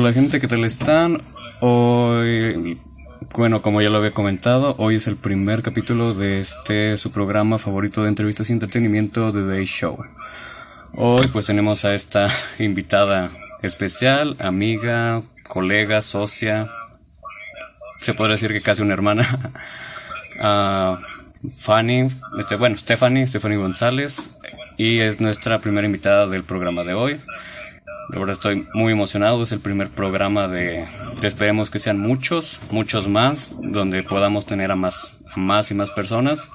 Hola gente, ¿qué tal están? Hoy, bueno, como ya lo había comentado, hoy es el primer capítulo de este su programa favorito de entrevistas y entretenimiento, The Day Show. Hoy pues tenemos a esta invitada especial, amiga, colega, socia, se podría decir que casi una hermana, uh, Fanny, este, bueno, Stephanie, Stephanie González, y es nuestra primera invitada del programa de hoy. La verdad estoy muy emocionado, es el primer programa de, esperemos que sean muchos, muchos más, donde podamos tener a más, más y más personas.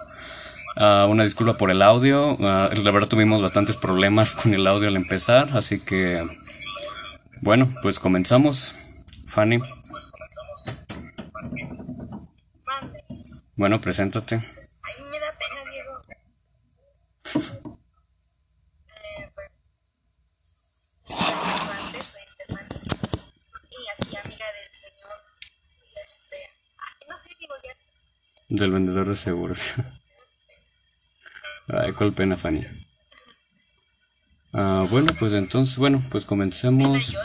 Uh, una disculpa por el audio, uh, la verdad tuvimos bastantes problemas con el audio al empezar, así que bueno, pues comenzamos. Fanny. Bueno, preséntate. Ay, me da pena, Diego. Eh, pues, antes soy Estefan y aquí amiga del señor este, ay, no sé, digo ya. Del vendedor de seguros. Ay, cuál pena, Fanny. Ah, bueno, pues entonces, bueno, pues comencemos.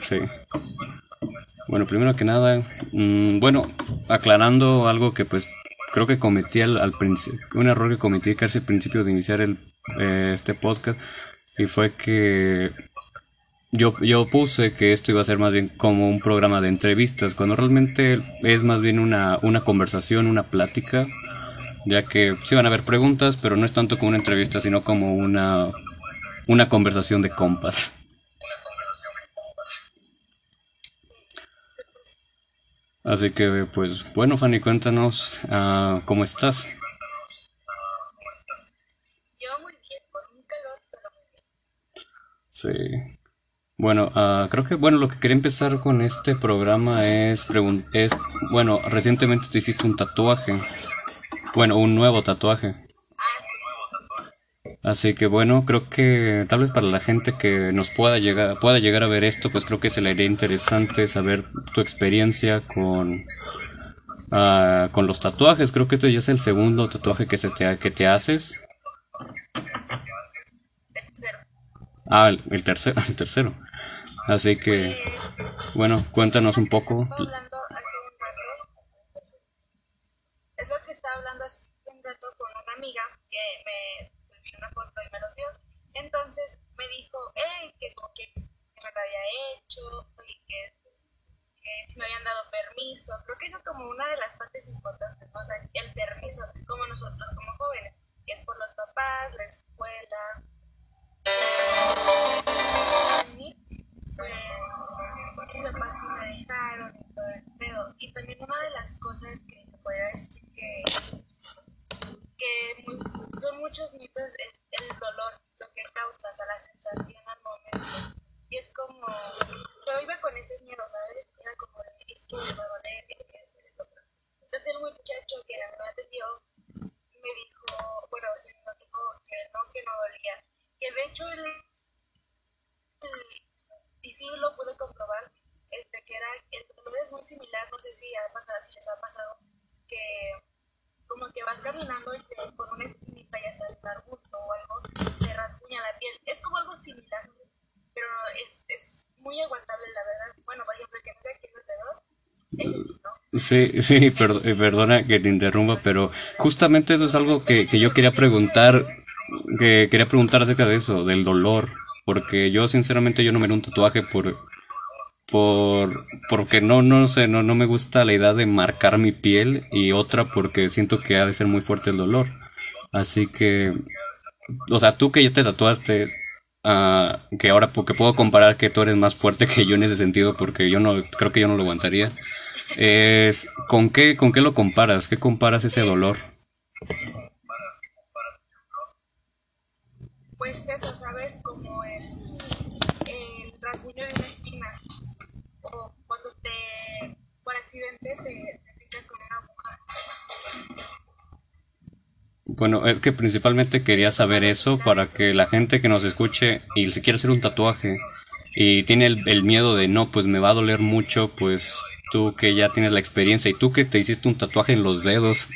Sí. Bueno, primero que nada, mm, bueno, aclarando algo que pues creo que cometí al, al un error que cometí casi al principio de iniciar el, eh, este podcast y fue que yo, yo puse que esto iba a ser más bien como un programa de entrevistas, cuando realmente es más bien una, una conversación, una plática, ya que sí van a haber preguntas, pero no es tanto como una entrevista, sino como una, una conversación de compas. Así que, pues, bueno, Fanny, cuéntanos ah, cómo estás. yo muy bien, con un calor, pero muy bien. Sí. Bueno, ah, creo que, bueno, lo que quería empezar con este programa es, es, bueno, recientemente te hiciste un tatuaje. Bueno, un nuevo tatuaje. Así que bueno, creo que tal vez para la gente que nos pueda llegar, pueda llegar a ver esto, pues creo que se le haría interesante saber tu experiencia con, ah, con los tatuajes. Creo que este ya es el segundo tatuaje que se te, que te haces. Ah, el tercero, el tercero. Así que, bueno, cuéntanos un poco. hablando hace un rato, es lo que estaba hablando hace un rato con una amiga que me envió una foto y me los dio. Entonces me dijo, hey, que con quién me lo había hecho y que, que si me habían dado permiso. Creo que eso es como una de las partes importantes, ¿no? O sea, el permiso, como nosotros como jóvenes, que es por los papás, la escuela. Pues, mis papás sí me dejaron y todo el pedo. Y también una de las cosas que te podría decir que, que son muchos mitos es el dolor, lo que causa, o sea, la sensación al momento. Y es como, yo iba con ese miedo, ¿sabes? Era como de, es que me va a doler, es que y el otro. Entonces el muchacho que me atendió me dijo, bueno, sí, nos dijo que no, que no dolía. Que de hecho él- y sí lo pude comprobar, este, que era, el dolor es muy similar, no sé si ha pasado, si les ha pasado, que como que vas caminando y que por una esquinita, ya sea un arbusto o algo, te rasguña la piel. Es como algo similar, pero es, es muy aguantable, la verdad. Bueno, por ejemplo, el que no sé quién es sí, ¿no? Sí, sí, eh, perdona que te interrumpa, pero justamente eso es algo que, que yo quería preguntar, que quería preguntar acerca de eso, del dolor, porque yo sinceramente yo no me haré un tatuaje por, por, porque no, no sé, no, no me gusta la idea de marcar mi piel y otra porque siento que ha de ser muy fuerte el dolor. Así que, o sea, tú que ya te tatuaste, ah, que ahora porque puedo comparar que tú eres más fuerte que yo en ese sentido porque yo no, creo que yo no lo aguantaría. Es, ¿con qué, con qué lo comparas? ¿Qué comparas ese dolor? Pues eso, ¿sabes? Como el, el rasguño de una espina. O cuando te, por Bueno, es que principalmente quería saber eso para que la gente que nos escuche y se quiere hacer un tatuaje y tiene el, el miedo de no, pues me va a doler mucho, pues tú que ya tienes la experiencia y tú que te hiciste un tatuaje en los dedos,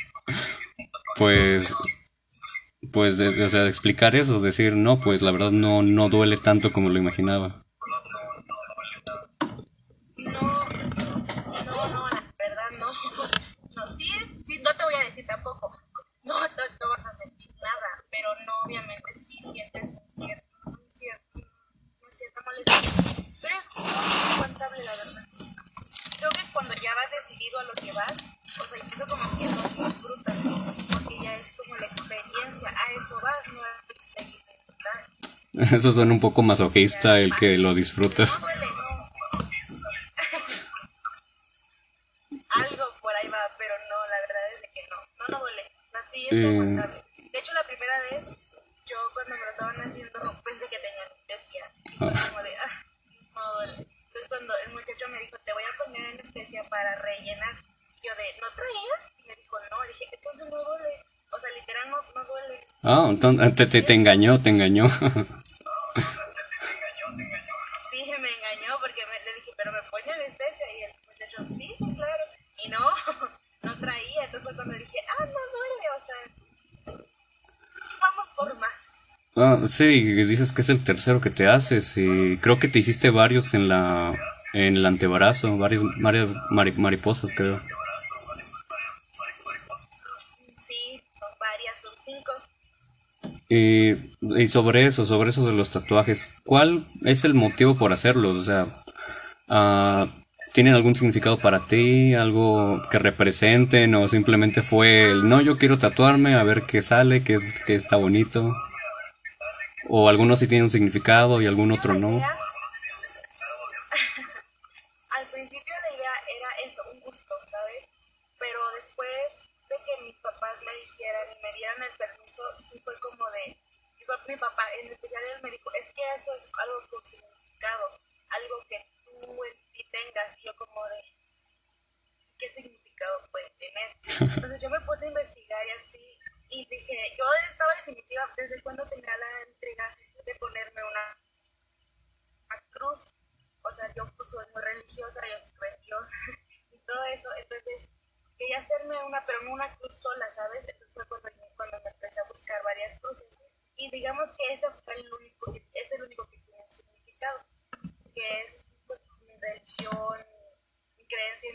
pues pues o sea, explicar eso, decir no, pues la verdad no no duele tanto como lo imaginaba. obviamente sí sientes un cierto, un cierto, un cierto molestia, pero es incuantable la verdad. Creo que cuando ya vas decidido a lo que vas, o sea, eso como que no disfrutas, porque ya es como la experiencia, a eso vas, no es experimentar. Eso suena un poco masoquista el que lo disfrutas. No, vale, no. Algo por ahí va, pero no, la verdad es que no, no, no duele. Así es eh... Ah, entonces te, te, te engañó, te engañó. Sí, me engañó porque me, le dije, pero me pone anestesia. Y el muchacho, sí, sí, claro. Y no, no traía. Entonces cuando dije, ah, no duele. O sea, vamos por más. Ah, sí, dices que es el tercero que te haces y creo que te hiciste varios en la en el antebrazo, varias, varias mari- mariposas creo. Y, y sobre eso, sobre eso de los tatuajes, ¿cuál es el motivo por hacerlos? O sea, ah, ¿tienen algún significado para ti? ¿Algo que representen? ¿O simplemente fue el no, yo quiero tatuarme, a ver qué sale, qué, qué está bonito? ¿O algunos sí tienen un significado y algún otro no?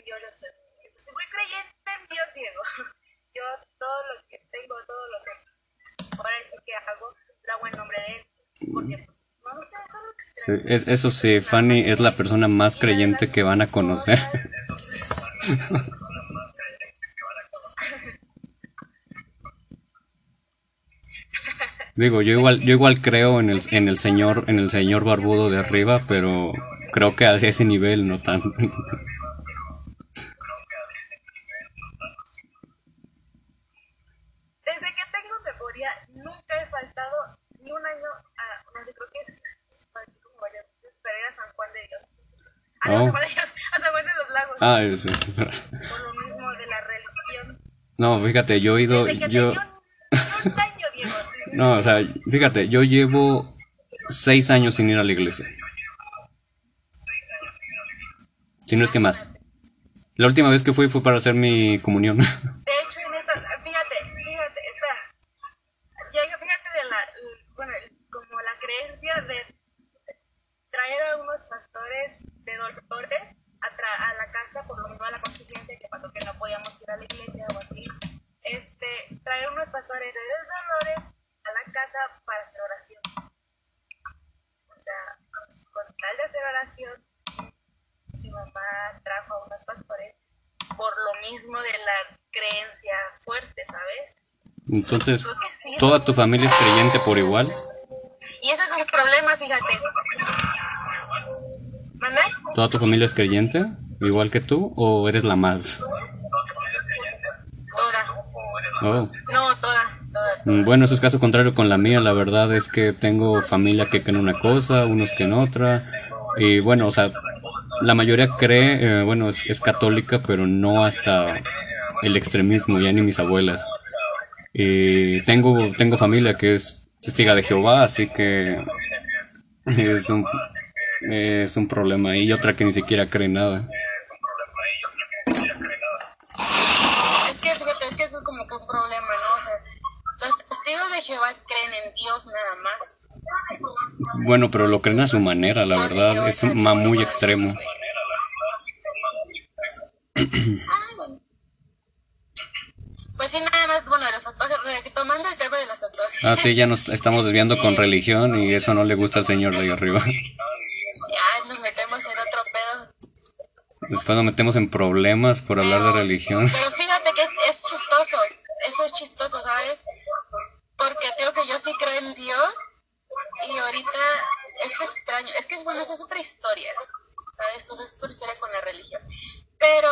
Dios. Yo soy, soy muy creyente en Dios, Diego. Yo todo lo que tengo, todo lo que ahora sí que hago, lo hago en nombre de Él. Porque, no sé, solo Sí, es, eso sí, Fanny es la persona más creyente que van a conocer. Digo, yo igual, yo igual creo en el, en el señor, en el señor barbudo de arriba, pero creo que a ese nivel no tan. Desde que tengo memoria, nunca he faltado ni un año a, no sé, creo que es falté como varias veces, pero era San Juan de Dios. Ah, no, Oh. San Juan de Dios, a San Juan de por lo mismo de la religión. no, fíjate, yo he ido, Desde que yo, tenía un, un año, Diego. no, o sea, fíjate, yo llevo seis años sin ir a la iglesia. Si no es que más. La última vez que fui fue para hacer mi comunión. De hecho, en esta, fíjate, fíjate, espera. Llega, fíjate de la, bueno, como la creencia de traer a unos pastores de dolores a, tra- a la casa, por lo menos a la contingencia que pasó que no podíamos ir a la iglesia o así. Este, traer unos pastores de dolores a la casa para hacer oración. O sea, con tal de hacer oración, mi mamá trajo a unos pastores por lo mismo de la creencia fuerte, ¿sabes? Entonces, Creo que sí. ¿toda tu familia es creyente por igual? Y ese es el problema, fíjate. ¿Toda tu familia es creyente? ¿Igual que tú? ¿O eres la más? Toda. Oh. No, toda, toda. Mm, Bueno, eso es caso contrario con la mía. La verdad es que tengo familia que creen una cosa, unos que en otra. Y bueno, o sea, la mayoría cree, eh, bueno, es, es católica, pero no hasta el extremismo, ya ni mis abuelas. Y tengo, tengo familia que es testiga de Jehová, así que es un, es un problema. Y otra que ni siquiera cree nada. Es que fíjate, es que eso es como que un problema, ¿no? O sea, los testigos de Jehová creen en Dios nada más. Bueno, pero lo creen a su manera, la verdad, es un- ma- muy extremo. Ah, sí, ya nos estamos desviando con religión y eso no le gusta al señor de arriba. Ya nos metemos en otro pedo. Después nos metemos en problemas por hablar de religión. Pero fíjate que es chistoso, eso es chistoso, ¿sabes? Porque creo que yo sí creo en Dios y ahorita es extraño. Es que, bueno, esa es otra historia, ¿sabes? Eso es otra historia con la religión. Pero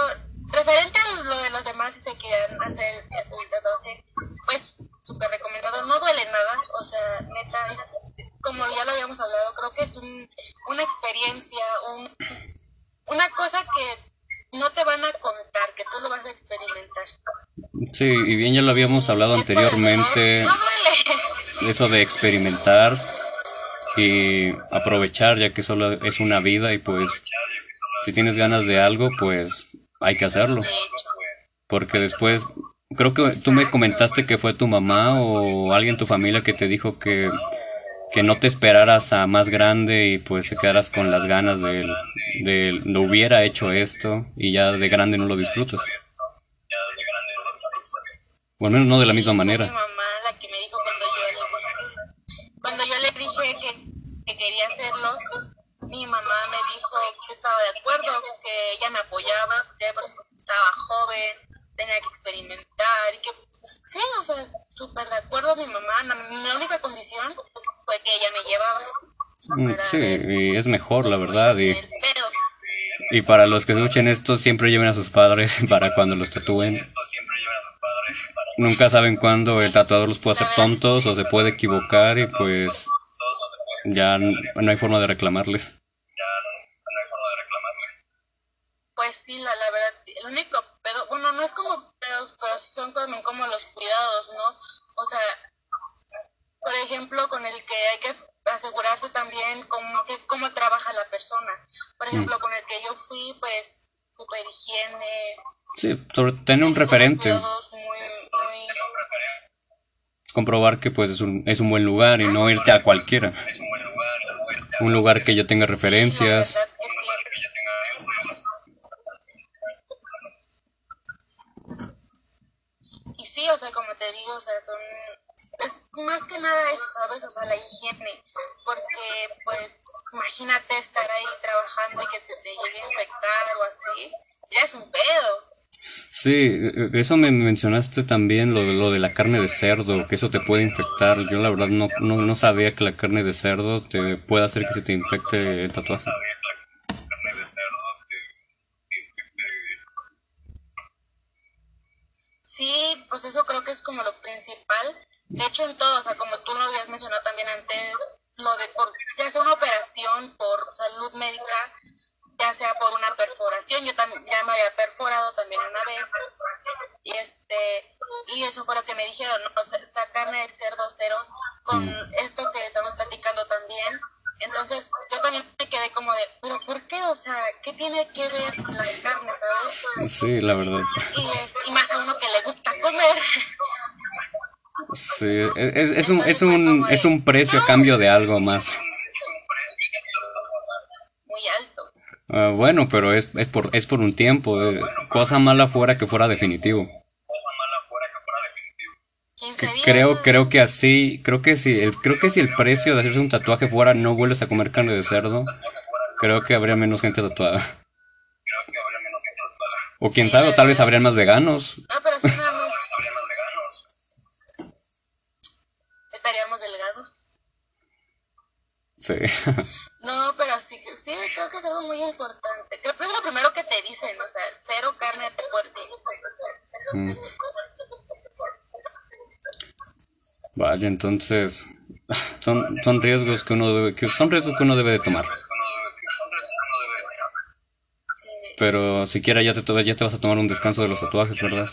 referente a lo de los demás y se quieran hacer el, el, el, el pues súper recomendado, no duele nada, o sea, neta, es, como ya lo habíamos hablado, creo que es un, una experiencia, un, una cosa que no te van a contar, que tú lo vas a experimentar. Sí, y bien ya lo habíamos hablado anteriormente, No, duele. eso de experimentar y aprovechar ya que solo es una vida y pues si tienes ganas de algo pues hay que hacerlo. Porque después, creo que tú me comentaste que fue tu mamá o alguien en tu familia que te dijo que, que no te esperaras a más grande y pues te quedaras con las ganas de, de lo hubiera hecho esto y ya de grande no lo disfrutas. O al menos no de la misma mi manera. mamá la que me dijo cuando yo le, cuando yo le dije que, que quería hacerlo, mi mamá me dijo que estaba de acuerdo, que ella me apoyaba, que porque estaba joven, tenía que experimentar y que pues, sí, o sea, súper de acuerdo mi mamá. La, la única condición fue que ella me llevaba. Mm, para Sí, ver y es mejor, la verdad. Y, y para los que escuchen esto, siempre lleven a sus padres para cuando los tatúen. Nunca saben cuándo el tatuador los puede hacer tontos o se puede equivocar y pues ya no hay forma de reclamarles. Sobre tener un referente, comprobar que pues es un, es un buen lugar y no irte a cualquiera. Un lugar que ya tenga referencias. verdad que sí. Y sí, o sea, como te digo, o sea, son... Es más que nada eso, ¿sabes? O sea, la higiene. Porque, pues, imagínate estar ahí trabajando y que te, te llegue a infectar o así. Ya es un pedo. Sí, eso me mencionaste también, lo, lo de la carne de cerdo, que eso te puede infectar. Yo la verdad no, no, sabía que la carne de cerdo te puede hacer que se te infecte el tatuaje. Sí, pues eso creo que es como lo principal. De hecho, en todo, o sea, como tú lo habías mencionado también antes, lo de por, ya sea una operación por salud médica, ya sea por una perforación, yo ya me había perforado también una vez, y este, y eso fue lo que me dijeron, sacarme el cerdo cero con esto que estamos platicando también. Entonces, yo también me quedé como de, ¿pero por qué? O sea, ¿qué tiene que ver con la carne, sabes? Sí, la verdad. y, es, y más a uno que le gusta comer. Sí, es, es un, es, un, es un precio a cambio de algo más. Muy Ah, bueno, pero es, es, por, es por un tiempo. eh, Cosa mala fuera que fuera definitivo. 15 días. Creo, creo que así, creo que si el, creo que si el precio de hacerse un tatuaje fuera no vuelves a comer carne de cerdo, creo que habría menos gente tatuada. O quién sabe, o tal vez habrían más veganos. No, pero sí nada más. Estaríamos delgados. Sí. No, muy importante. Creo que es lo primero que te dicen, o sea, cero carne de puerco. Mm. Vaya, entonces son, son riesgos que uno debe, que son riesgos que uno debe de tomar. Pero siquiera ya te, ya te vas a tomar un descanso de los tatuajes, ¿verdad?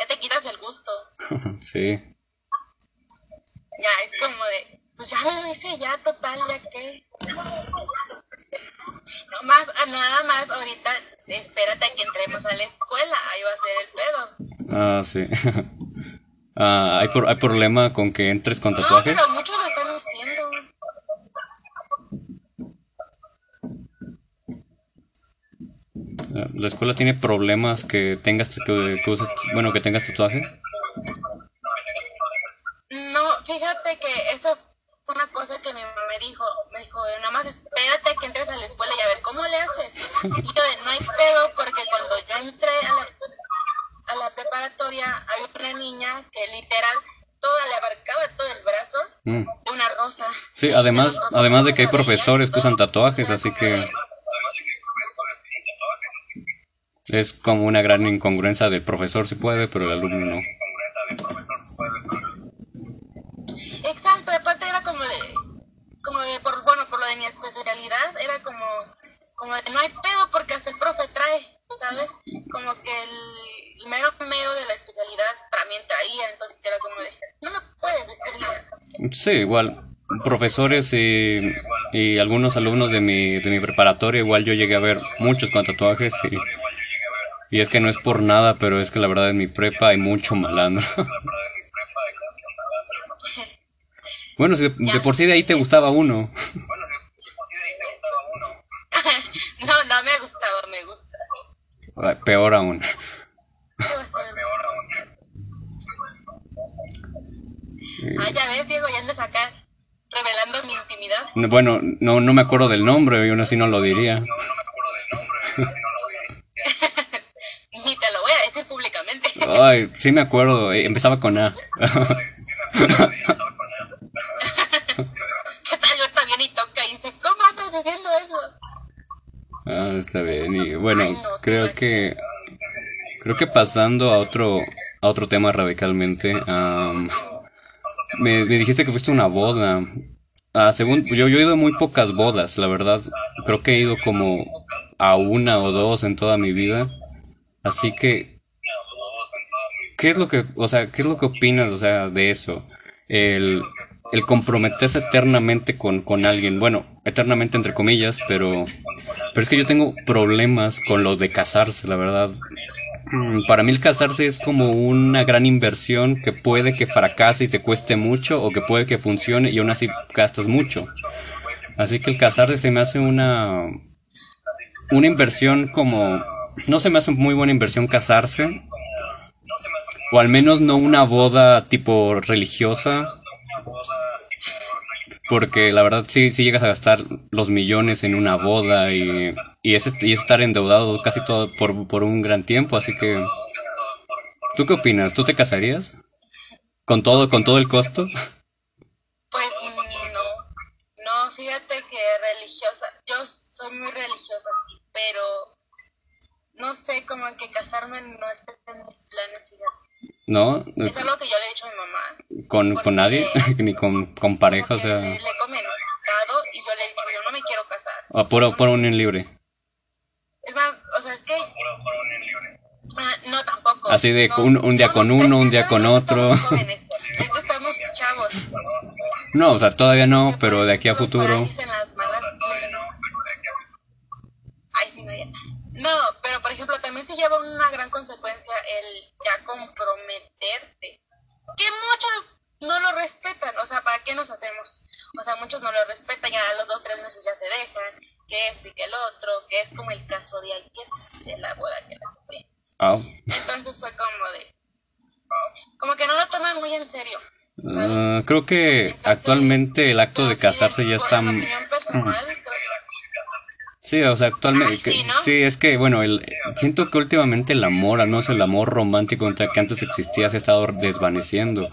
ya te quitas el gusto. Sí. Ya, es como de, pues ya lo hice, ya total, ya que. No más, ah, nada más ahorita, espérate a que entremos a la escuela, ahí va a ser el pedo. Ah, sí. Ah, ¿hay, por- ¿Hay problema con que entres con No, tatuajes? pero muchos lo están haciendo. Ah, ¿La escuela tiene problemas que tengas que, que uses- bueno, que tengas tatuaje? No, fíjate que eso fue una cosa que mi mamá me dijo. Me dijo, nada más espérate a que entres a la escuela yo de no hay pedo porque cuando yo entré a la, a la preparatoria hay una niña que literal toda le abarcaba todo el brazo Mm. una rosa. Sí, además, además de que hay profesores que usan tatuajes, así que es como una gran incongruencia del profesor si puede, pero el alumno no. Exacto, aparte era como de, como de, por, bueno, por lo de mi especialidad, era como, como de no hay pedo porque hasta el profe trae, ¿sabes? Como que el, el mero mero de la especialidad también traía, entonces era como de, no me puedes decir nada. Sí, igual, profesores y, y algunos alumnos de mi, de mi preparatoria, igual yo llegué a ver muchos con tatuajes y, y es que no es por nada, pero es que la verdad en mi prepa hay mucho malandro. Bueno, si de, de por sí de ahí te gustaba uno. No, no me gustaba, me gusta. Peor aún. ¿Qué va a ser? Ah, ya ves, Diego, ya andas acá revelando mi intimidad. Bueno, no, no me acuerdo del nombre y aún así no lo diría. Ni te lo voy a decir públicamente. Ay, sí me acuerdo, eh, empezaba con A. ¿Qué tal? Ahorita viene y toca y dice, ¿cómo estás haciendo eso? Ah, está bien. Y bueno, creo que creo que pasando a otro a otro tema radicalmente, me, me dijiste que fuiste a una boda. Ah, según yo, yo he ido a muy pocas bodas, la verdad. Creo que he ido como a una o dos en toda mi vida. Así que, ¿qué es lo que, o sea, qué es lo que opinas, o sea, de eso? El, el comprometerse eternamente con, con alguien. Bueno, eternamente entre comillas, pero, pero es que yo tengo problemas con lo de casarse, la verdad. Mm, Para mí el casarse es como una gran inversión que puede que fracase y te cueste mucho o que puede que funcione y aún así gastas mucho. Así que el casarse se me hace una una inversión como no se me hace muy buena inversión casarse o al menos no una boda tipo religiosa porque la verdad sí, sí llegas a gastar los millones en una boda y, y, es, y es estar endeudado casi todo por, por un gran tiempo, así que... ¿Tú qué opinas? ¿Tú te casarías? ¿Con todo, con todo el costo? Pues mm, no, no, fíjate que religiosa, yo soy muy religiosa, sí, pero no sé, como que casarme no está en mis planes, fíjate. ¿No? Es algo que yo le he dicho a mi mamá. ¿Con, con nadie? Ni con, con pareja, o sea... le, he comentado y yo le he dicho, yo no me quiero casar. a puro, puro unión libre. Es más, o sea, es que... Ah, no, tampoco. Así de no, un- un día no, con no, uno, un día con otro. Estamos chavos. No, o sea, todavía no, pero por de aquí a por futuro... dicen las malas lenguas. Ay, sí, no, ya. No, pero por ejemplo, también se lleva una gran consecuencia el ya comprometerte. Que muchos no lo respetan. O sea, ¿para qué nos hacemos? O sea, muchos no lo respetan. Ya a los dos, tres meses ya se dejan. Que esto y que el otro. Que es como el caso de ayer, de la boda que la tuve. Ah, Entonces fue como de. Como que no lo toman muy en serio. ah, creo que actualmente el acto de Pero sí, casarse ya está... personal, Sí, o sea, actualmente... Ah, sí, que- ¿no? sí, es que, bueno, el, siento que últimamente el amor, al menos el amor romántico entre- que antes existía, se ha estado desvaneciendo.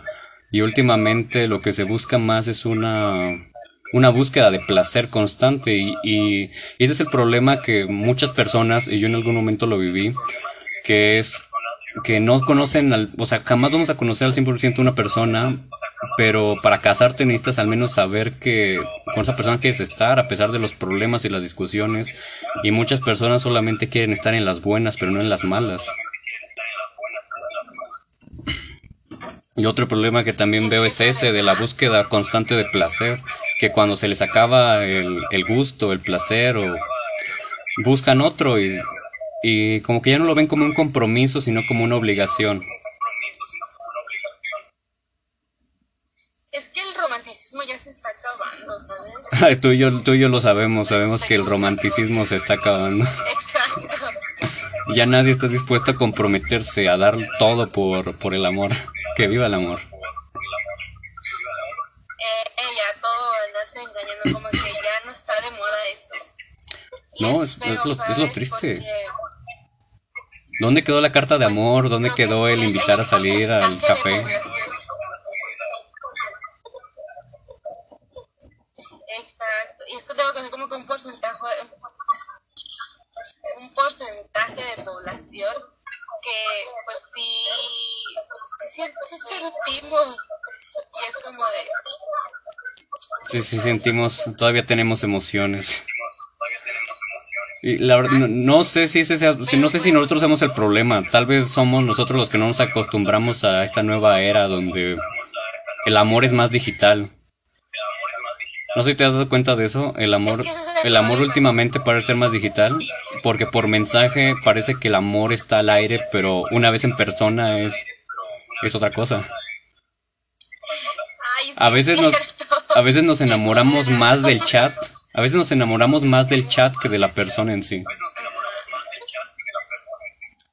Y últimamente lo que se busca más es una, una búsqueda de placer constante. Y, y, y ese es el problema que muchas personas, y yo en algún momento lo viví, que es que no conocen, al, o sea, jamás vamos a conocer al 100% una persona, pero para casarte necesitas al menos saber que con esa persona quieres estar a pesar de los problemas y las discusiones. Y muchas personas solamente quieren estar en las buenas, pero no en las malas. Y otro problema que también veo es ese de la búsqueda constante de placer, que cuando se les acaba el, el gusto, el placer o buscan otro y, y como que ya no lo ven como un compromiso, sino como una obligación. Es que el romanticismo ya se está acabando, ¿sabes? tú, y yo, tú y yo lo sabemos, sabemos que el romanticismo se está acabando. Exacto. Ya nadie está dispuesto a comprometerse, a dar todo por, por el amor. Que viva el amor. Eh, ya todo andarse engañando, como que ya no está de moda eso. No, es, lo, es lo triste. ¿Dónde quedó la carta de amor? ¿Dónde quedó el invitar a salir al café? Exacto. Y esto tengo que hacer como que un porcentaje, un porcentaje de población que pues sí, sí, sí, sentimos y es como de... Sí, sí sentimos, todavía tenemos emociones. Y la verdad, no, sé si ese sea, no sé si nosotros somos el problema. Tal vez somos nosotros los que no nos acostumbramos a esta nueva era donde el amor es más digital. No sé si te has dado cuenta de eso. El amor, el amor últimamente parece ser más digital, porque por mensaje parece que el amor está al aire, pero una vez en persona es, es otra cosa. A veces nos, a veces nos enamoramos más del chat a veces nos enamoramos más del chat que de la persona en sí.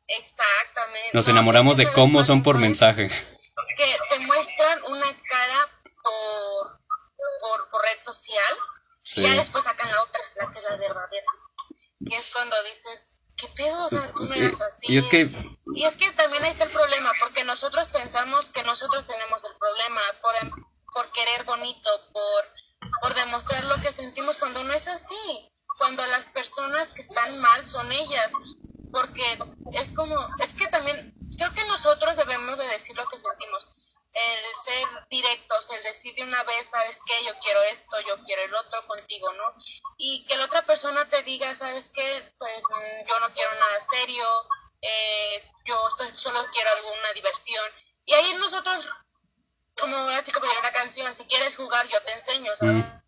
Exactamente. Nos enamoramos de cómo son por mensaje. Que te muestran una cara por, por, red social y ya después sacan la otra, la que es la verdadera. Y es cuando dices, ¿qué pedo? O sea, tú me das así. Y es que... Y es que también ahí está el problema, porque nosotros pensamos que nosotros tenemos el problema por, por querer bonito, por por demostrar lo que sentimos cuando no es así, cuando las personas que están mal son ellas, porque es como, es que también creo que nosotros debemos de decir lo que sentimos, el ser directos, el decir de una vez, sabes qué, yo quiero esto, yo quiero el otro contigo, ¿no? Y que la otra persona te diga, sabes qué, pues yo no quiero nada serio, eh, yo solo quiero alguna diversión. Y ahí nosotros como chica pues una canción, si quieres jugar yo te enseño, ¿sabes? Mm.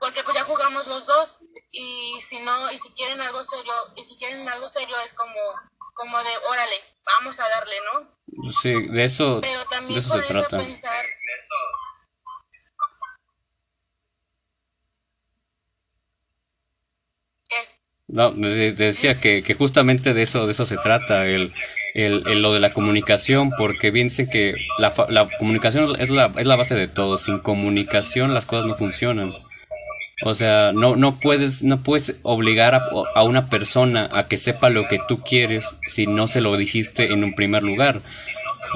Porque pues ya jugamos los dos y si no, y si quieren algo serio, y si quieren algo serio es como, como de, órale, vamos a darle, ¿no? Sí, de eso, Pero también de eso se trata. Pensar, No, decía que, que justamente de eso, de eso se trata, el, el, lo de la comunicación, porque bien dicen que la, la comunicación es la, es la base de todo. Sin comunicación las cosas no funcionan. O sea, no, no puedes, no puedes obligar a, a, una persona a que sepa lo que tú quieres si no se lo dijiste en un primer lugar.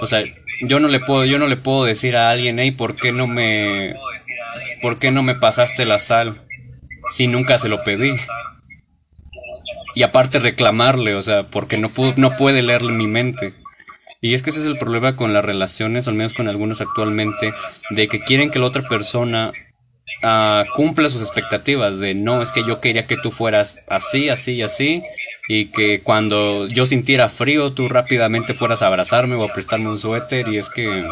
O sea, yo no le puedo, yo no le puedo decir a alguien, hey, ¿por qué no me, por qué no me pasaste la sal? Si nunca se lo pedí y aparte reclamarle, o sea, porque no, no puede leer mi mente. Y es que ese es el problema con las relaciones, al menos con algunos actualmente, de que quieren que la otra persona uh, cumpla sus expectativas, de no, es que yo quería que tú fueras así, así y así, y que cuando yo sintiera frío tú rápidamente fueras a abrazarme o a prestarme un suéter, y es que...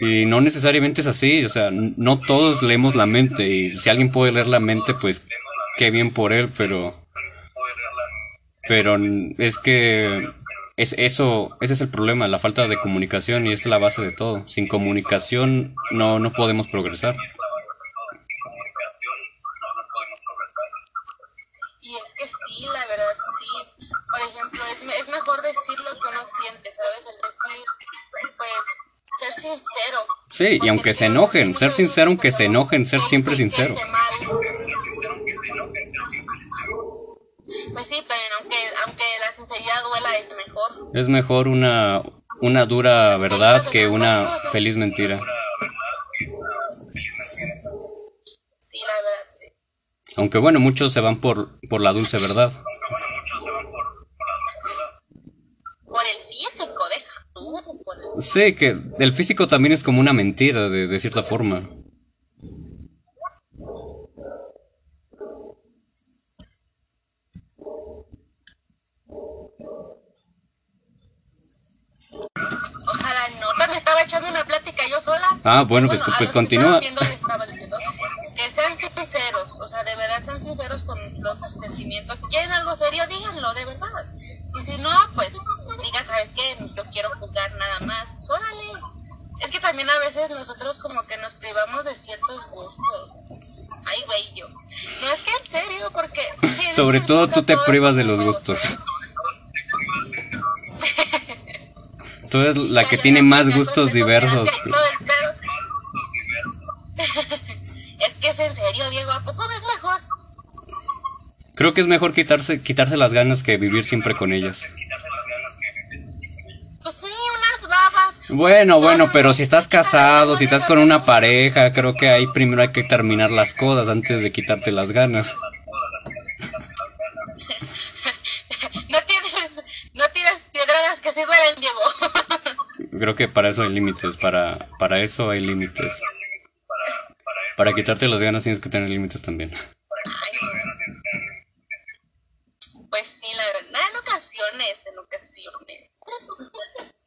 Y no necesariamente es así, o sea, no todos leemos la mente, y si alguien puede leer la mente, pues qué bien por él, pero pero es que es eso ese es el problema, la falta de comunicación y es la base de todo. Sin comunicación no no podemos progresar. Y es que sí, la verdad, sí. Por ejemplo, es, es mejor decir lo que uno siente, ¿sabes? El decir, pues, ser sincero. Sí, y aunque se enojen, ser sincero aunque se enojen, ser siempre sincero. Es mejor una, una dura verdad que una feliz mentira. Sí, la verdad, sí. Aunque bueno, muchos se van por, por la dulce verdad. Por el físico, deja tú. Sí, que el físico también es como una mentira, de, de cierta forma. Ah, bueno, pues, pues, continúa. que sean sinceros, o sea, de verdad sean sinceros con los sentimientos. Si quieren algo serio, díganlo, de verdad. Y si no, pues digan, ¿sabes qué? Yo quiero jugar nada más. Órale. Es que también a veces nosotros como que nos privamos de ciertos gustos. Ay, güey, yo. No, es que en serio, porque... Sobre todo tú te privas de los gustos. tú eres la que tiene más gustos diversos. Creo que es mejor quitarse, quitarse las ganas que vivir siempre con ellas. Pues sí, unas babas. Bueno, bueno, pero si estás casado, si estás con una pareja, creo que ahí primero hay que terminar las cosas antes de quitarte las ganas. No tienes, no tienes piedras que se duelen, Diego. Creo que para eso hay límites, para, para eso hay límites. Para quitarte las ganas tienes que tener límites también. Ocasiones, en ocasiones.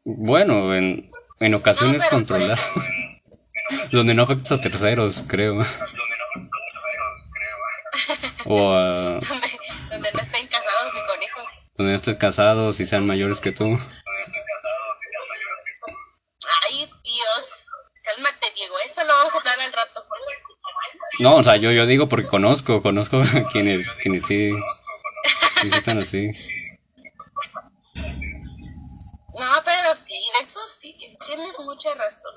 Bueno, en, en ocasiones No, controladas. Donde no afectas a terceros, creo. O a Donde, donde no estén casados y con hijos. donde no estés casados y sean mayores que tú. Ay, Dios. Cálmate, Diego. Eso lo vamos a hablar al rato. No, o sea, yo, yo digo porque conozco, conozco a quienes, quienes sí, sí están así. No, pero sí, de eso sí. Tienes mucha razón.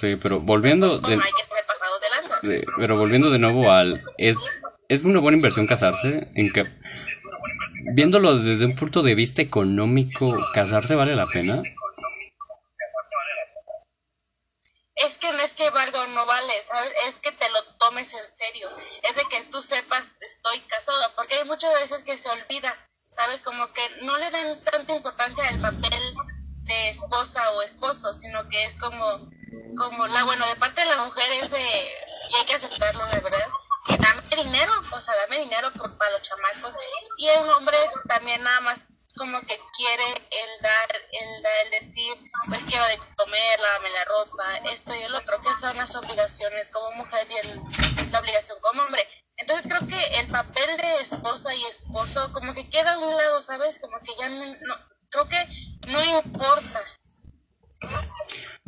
Sí, pero volviendo de, de pero volviendo de nuevo al es es una buena inversión casarse en que viéndolo desde un punto de vista económico, casarse vale la pena. Es que no es que valga o no vale, ¿sabes? Es que te lo tomes en serio. Es de que tú sepas, estoy casado. Porque hay muchas veces que se olvida, ¿sabes? Como que no le dan tanta importancia al papel de esposa o esposo, sino que es como, como la, bueno, de parte de la mujer es de, y hay que aceptarlo de verdad, dame dinero, o sea, dame dinero por, para los chamacos. Y el hombre también nada más como que quiere el dar, el, dar- el decir, pues quiero de comer, lávame la ropa, esto y el otro, que son las obligaciones como mujer y el- la obligación como hombre. Entonces creo que el papel de esposa y esposo como que queda a un lado, ¿sabes? Como que ya no- creo que no importa.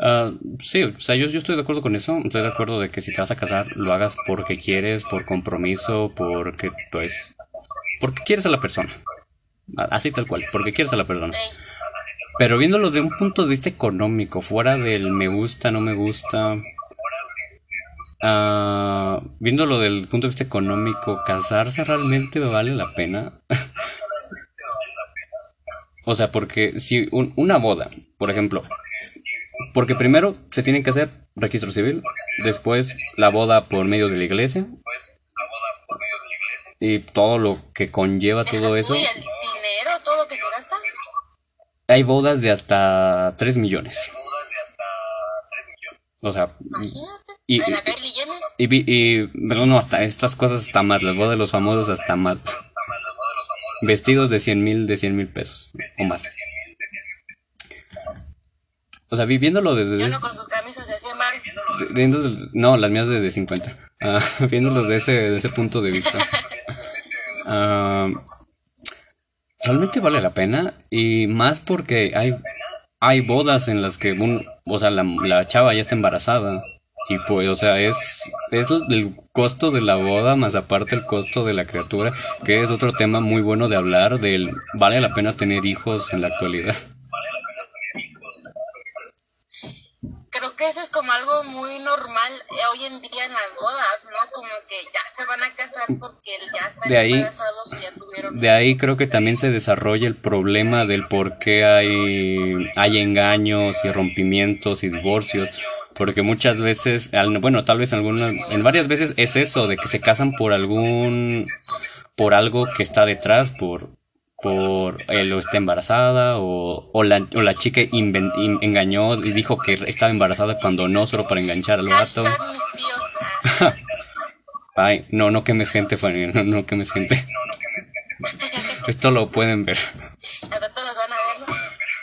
Ah, sí, o sea, yo, yo estoy de acuerdo con eso. Estoy de acuerdo de que si te vas a casar, lo hagas porque quieres, por compromiso, porque, pues, porque quieres a la persona. Así tal cual, porque quieres a la persona. Pero viéndolo de un punto de vista económico, fuera del me gusta, no me gusta. ah, viéndolo del punto de vista económico, ¿casarse realmente vale la pena? o sea, porque si un- una boda, por ejemplo, porque primero se tiene que hacer registro civil, después la boda por medio de la iglesia y todo lo que conlleva todo eso. Uy, el dinero, todo lo que se gasta. Hay bodas de hasta 3 millones. O sea. Y- y, y pero no, hasta estas cosas está más, las bodas de los famosos hasta más. Vestidos de 100 mil, de 100 mil pesos o más. O sea, viviéndolo desde... Y uno con sus camisas de 100 baros. de- viendo del- no, las mías de, de 50. Ah, viéndolo de ese, de ese punto de vista. Ah, realmente vale la pena y más porque hay, hay bodas en las que un, o sea, la, la chava ya está embarazada y pues, o sea, es, es el costo de la boda más aparte el costo de la criatura, que es otro tema muy bueno de hablar del vale la pena tener hijos en la actualidad. Creo que eso es como algo muy normal eh, hoy en día en las bodas, ¿no? Como que ya se van a casar porque ya están De ahí- o ya tuvieron. De ahí creo que también se desarrolla el problema del por qué hay, hay engaños y rompimientos y divorcios. Porque muchas veces, bueno, tal vez algunas, en varias veces es eso, de que se casan por algún, por algo que está detrás, por, por él o está embarazada o, o, la, o la chica inven- in- engañó y dijo que estaba embarazada cuando no, solo para enganchar al vato. Ay, no, no quemes gente, Fanny, no, no quemes gente. Esto lo pueden ver.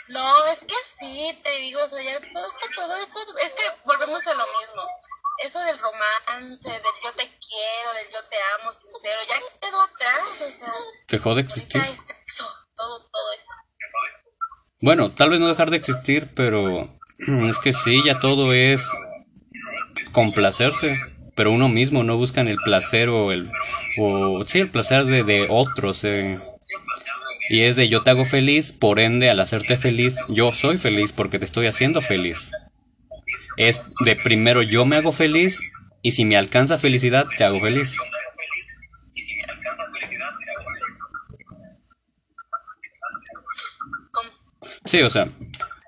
¿no? Es que sí, te digo, o sea, ya todo, todo eso, es que volvemos a lo mismo. Eso del romance, del yo te quiero, del yo te amo, sincero, ya quedó atrás, o sea, Dejó de existir. ya es sexo, todo, todo eso. Bueno, tal vez no dejar de existir, pero es que sí, ya todo es complacerse, pero uno mismo no buscan el placer o el o sí el placer de, de otros eh. y es de yo te hago feliz, por ende al hacerte feliz yo soy feliz porque te estoy haciendo feliz. Es de primero yo me hago feliz y si me alcanza felicidad, te hago feliz. Sí, o sea,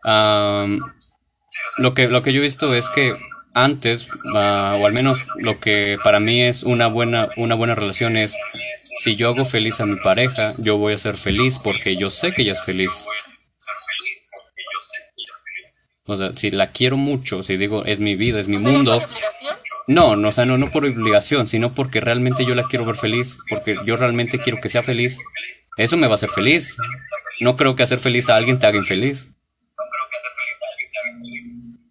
um, lo, que, lo que yo he visto es que antes, uh, o al menos lo que para mí es una buena, una buena relación es, si yo hago feliz a mi pareja, yo voy a ser feliz porque yo sé que ella es feliz. O sea, si la quiero mucho, si digo, es mi vida, es mi mundo, no, no, o sea, no, no por obligación, sino porque realmente yo la quiero ver feliz, porque yo realmente quiero que sea feliz. Eso me va a hacer feliz. No creo que hacer feliz a alguien te haga infeliz.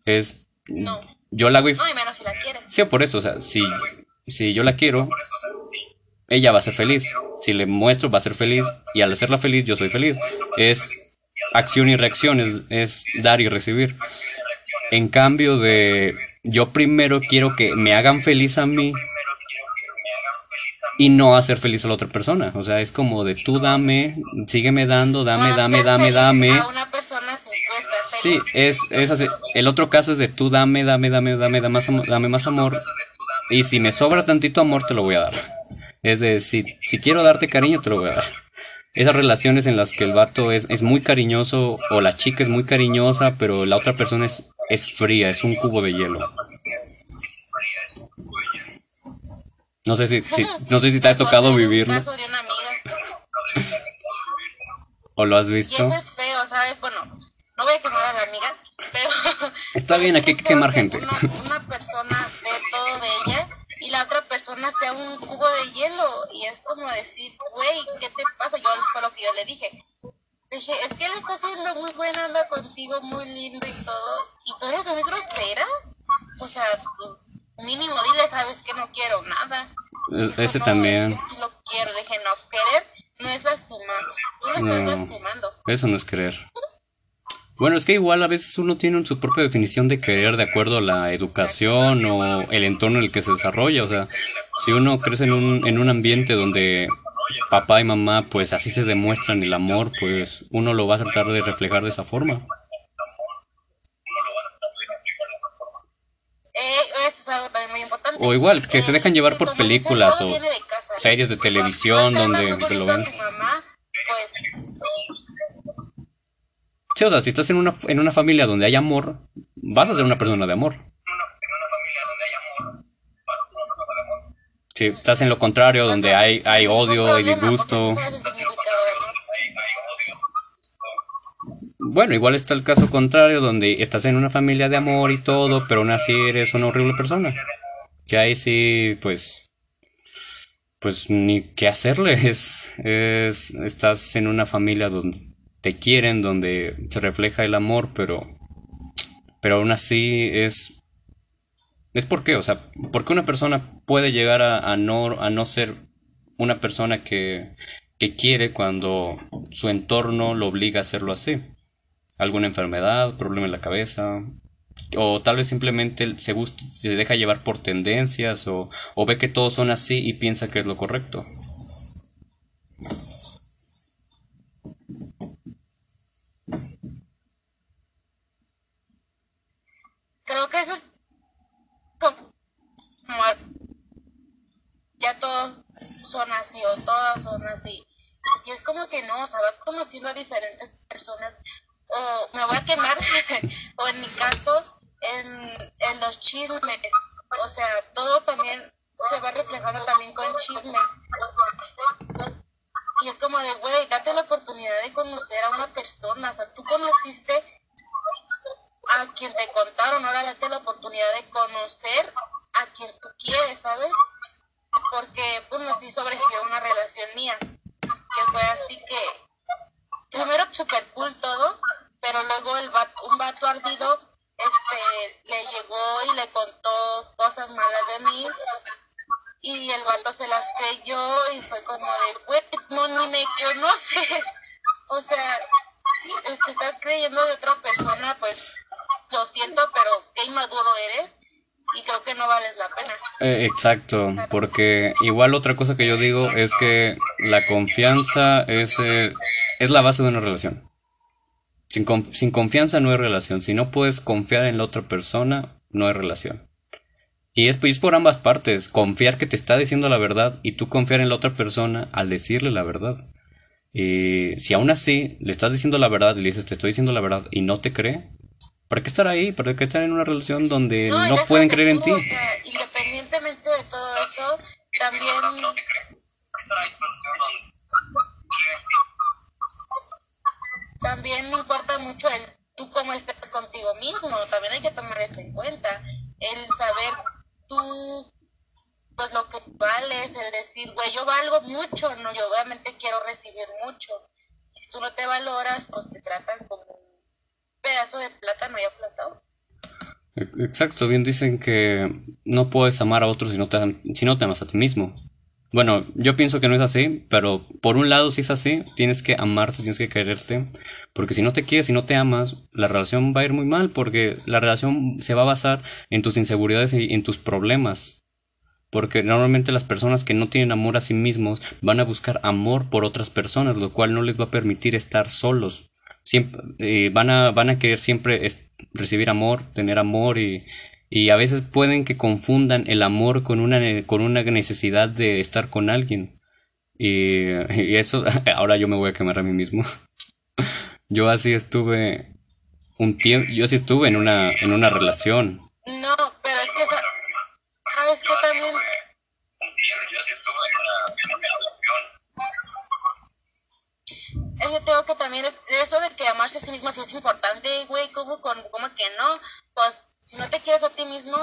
Es. No. Yo la hago. No, y menos si la quieres. Sí, por eso, o sea, si, si yo la quiero, ella va a ser feliz. Si le muestro, va a ser feliz. Y al hacerla feliz, yo soy feliz. Es acción y reacción, es, es dar y recibir. En cambio de yo primero quiero que me hagan feliz a mí y no hacer feliz a la otra persona. O sea, es como de tú dame, sígueme dando, dame, dame, dame, dame. Sí, es, es así. El otro caso es de tú dame, dame, dame, dame, dame más, amor, dame más amor. Y si me sobra tantito amor, te lo voy a dar. Es de, si, si quiero darte cariño, te lo voy a dar. Esas relaciones en las que el vato es, es muy cariñoso o la chica es muy cariñosa, pero la otra persona es, es fría, es un cubo de hielo. No sé si, no sé si te ha tocado vivirlo. ¿O lo has visto? Y eso es feo, ¿sabes? Bueno, no voy a quemar a la amiga, pero... Está bien, aquí hay que quemar gente. Una, una persona sea un cubo de hielo y es como decir, güey, ¿qué te pasa? Yo fue lo que yo le dije. dije, es que él está haciendo muy buena anda contigo, muy lindo y todo, y tú eres muy grosera. O sea, pues mínimo dile, sabes que no quiero nada. ese también. Es que si lo quiero, dije, no, querer no es lastimar, tú lo estás lastimando. Eso no es querer. Bueno, es que igual a veces uno tiene su propia definición de querer de acuerdo a la educación o el entorno en el que se desarrolla. O sea, si uno crece en un, en un ambiente donde papá y mamá pues así se demuestran el amor, pues uno lo va a tratar de reflejar de esa forma. O igual, que se dejan llevar por películas o series de televisión donde lo ven. Sí, o sea, si estás en una, en una familia donde hay amor, vas a ser una persona de amor. Si estás en lo contrario, donde hay, hay odio y disgusto. Bueno, igual está el caso contrario, donde estás en una familia de amor y todo, pero aún así eres una horrible persona. Que ahí sí, pues, pues ni qué hacerle. Es, es, estás en una familia donde te quieren, donde se refleja el amor, pero, pero aún así es, es por qué, o sea, porque una persona puede llegar a, no, a no ser una persona que, que quiere cuando su entorno lo obliga a hacerlo así. Alguna enfermedad, problema en la cabeza, o tal vez simplemente se, se deja llevar por tendencias o, o ve que todos son así y piensa que es lo correcto. Exacto, porque igual otra cosa que yo digo es que la confianza es, eh, es la base de una relación. Sin, sin confianza no hay relación. Si no puedes confiar en la otra persona, no hay relación. Y es, es por ambas partes, confiar que te está diciendo la verdad y tú confiar en la otra persona al decirle la verdad. Y si aún así le estás diciendo la verdad y le dices te estoy diciendo la verdad y no te cree, ¿para qué estar ahí? ¿Para qué estar en una relación donde no, pueden creer en ti? O sea, también... También me importa mucho el tú cómo estás contigo mismo, también hay que tomar eso en cuenta, el saber tú pues lo que vales, el decir, güey, yo valgo mucho, no, yo obviamente quiero recibir mucho. Y si tú no te valoras, pues te tratan como un pedazo de plátano ya aplastado. Exacto, bien dicen que no puedes amar a otros si no te, si no te amas a ti mismo. Bueno, yo pienso que no es así, pero por un lado si es así, tienes que amarte, tienes que quererte, porque si no te quieres, si no te amas, la relación va a ir muy mal, porque la relación se va a basar en tus inseguridades y en tus problemas. Porque normalmente las personas que no tienen amor a sí mismos van a buscar amor por otras personas, lo cual no les va a permitir estar solos. Eh, van, a, van a querer siempre recibir amor, tener amor y, y a veces pueden que confundan el amor con una, con una necesidad de estar con alguien. Y, y eso, ahora yo me voy a quemar a mí mismo. yo así estuve un tiempo, yo así estuve en una, en una relación. No, ¿Sabes qué también? Yo sí estuve en una, en Yo tengo que también es, eso de que amarse a sí mismo sí es importante, güey, ¿cómo, con, ¿cómo que no? Pues si no te quieres a ti mismo,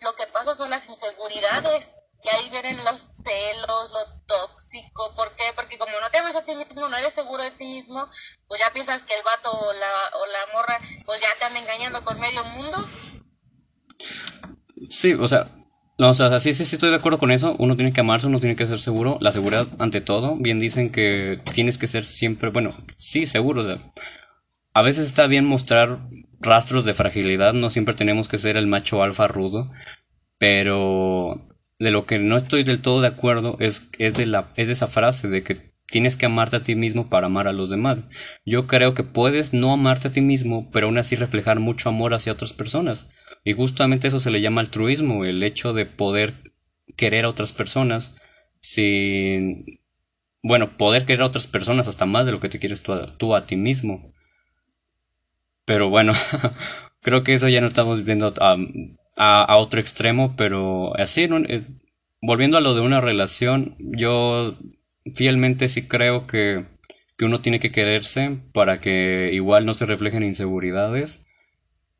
lo que pasa son las inseguridades. Y ahí vienen los celos, lo tóxico. ¿Por qué? Porque como no te amas a ti mismo, no eres seguro de ti mismo, pues ya piensas que el vato o la, o la morra, pues ya te anda engañando con medio mundo Sí, o sea, no, o sea, sí, sí, sí estoy de acuerdo con eso. Uno tiene que amarse, uno tiene que ser seguro. La seguridad ante todo. Bien dicen que tienes que ser siempre, bueno, sí, seguro. a veces está bien mostrar rastros de fragilidad. No siempre tenemos que ser el macho alfa rudo. Pero de lo que no estoy del todo de acuerdo es, es, de, la, es esa frase de que tienes que amarte a ti mismo para amar a los demás. Yo creo que puedes no amarte a ti mismo, pero aún así reflejar mucho amor hacia otras personas. Y justamente eso se le llama altruismo, el hecho de poder querer a otras personas sin... Bueno, poder querer a otras personas hasta más de lo que te quieres tú a, ti mismo. Pero bueno, creo que eso ya no estamos viendo a, a, otro extremo, pero así, eh, volviendo a lo de una relación, yo fielmente sí creo que, que uno tiene que quererse para que igual no se reflejen inseguridades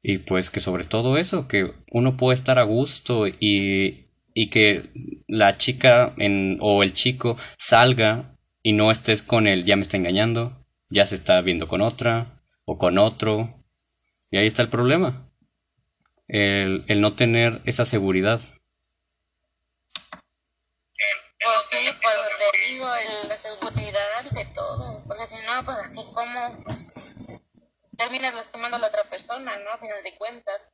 y pues que sobre todo eso, que uno puede estar a gusto y, y que la chica en, o el chico salga y no estés con él, ya me está engañando, ya se está viendo con otra o con otro. Y ahí está el problema. El, el no tener esa seguridad. Pues sí, pues te digo, la seguridad ante todo, porque si no, pues así como terminas lastimando a la otra persona, ¿no? A final de cuentas.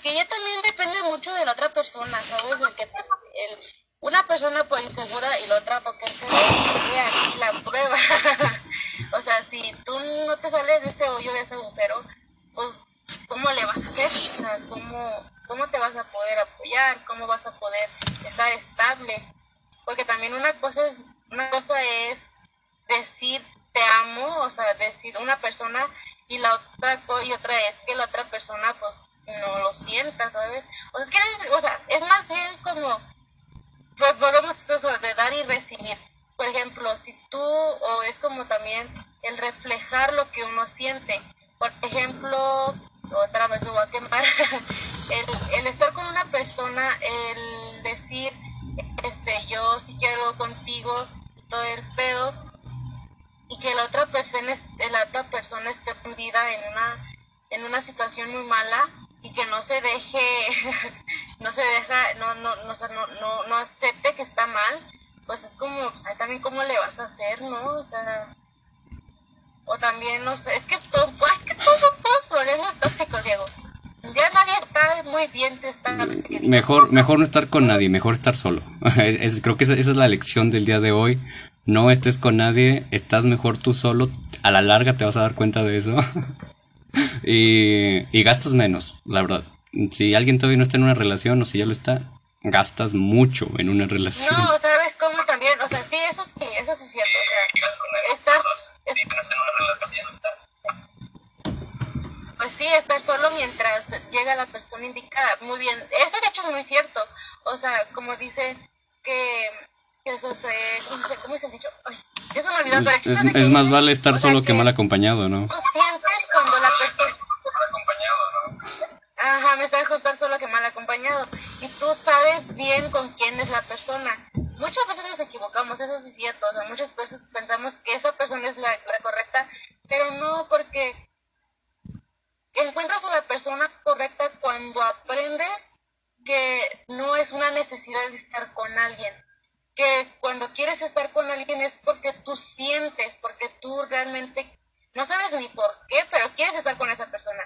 Que ya también depende mucho de la otra persona, ¿sabes? De que el, una persona por insegura y la otra porque se ve aquí la prueba. o sea, si tú no te sales de ese hoyo, de ese agujero, pues, ¿cómo le vas a hacer? O sea, ¿cómo, ¿cómo te vas a poder apoyar? ¿Cómo vas a poder estar estable? Porque también una cosa es, una cosa es decir te amo, o sea, decir una persona y la otra y otra es que la otra persona pues no lo sienta, ¿sabes? O sea, es que o sea, es más bien como reflejar lo que uno siente. Por ejemplo, otra vez lo voy a quemar, el, estar con una persona, el decir, este, yo sí quiero contigo todo el pedo, y que la otra persona, la otra persona esté hundida en una, en una situación muy mala y que no se deje, no se deja, no, no, no, no, acepte que está mal, pues es como, pues también cómo le vas a hacer, ¿no? O sea, o también, no sé, es que, todo, pues, es que todos son todos problemas tóxicos, Diego. Ya nadie está muy bien, te está... Mejor, mejor no estar con nadie, mejor estar solo. creo que esa, esa es la lección del día de hoy no estés con nadie, estás mejor tú solo, a la larga te vas a dar cuenta de eso. y, y gastas menos, la verdad. Si alguien todavía no está en una relación o si ya lo está, gastas mucho en una relación. No, ¿sabes cómo también? O sea, sí, eso sí, eso sí es cierto, o sea, estás... Pues sí, estar solo mientras llega la persona indicada. Muy bien, eso de hecho es muy cierto. O sea, como dice que, que eso se... ¿Cómo se ha dicho? Ay, ya se me olvidó, pero es, es, es más vale estar solo que, que mal acompañado, ¿no? Tú sientes cuando la persona Ajá, me sabes estar solo que mal acompañado. Y tú sabes bien con quién es la persona. Muchas veces nos equivocamos, eso sí es cierto. Muchas veces pensamos que esa persona es la, la correcta, pero no porque encuentras a la persona correcta cuando aprendes que no es una necesidad de estar con alguien. Que cuando quieres estar con alguien es porque tú sientes, porque tú realmente no sabes ni por qué, pero quieres estar con esa persona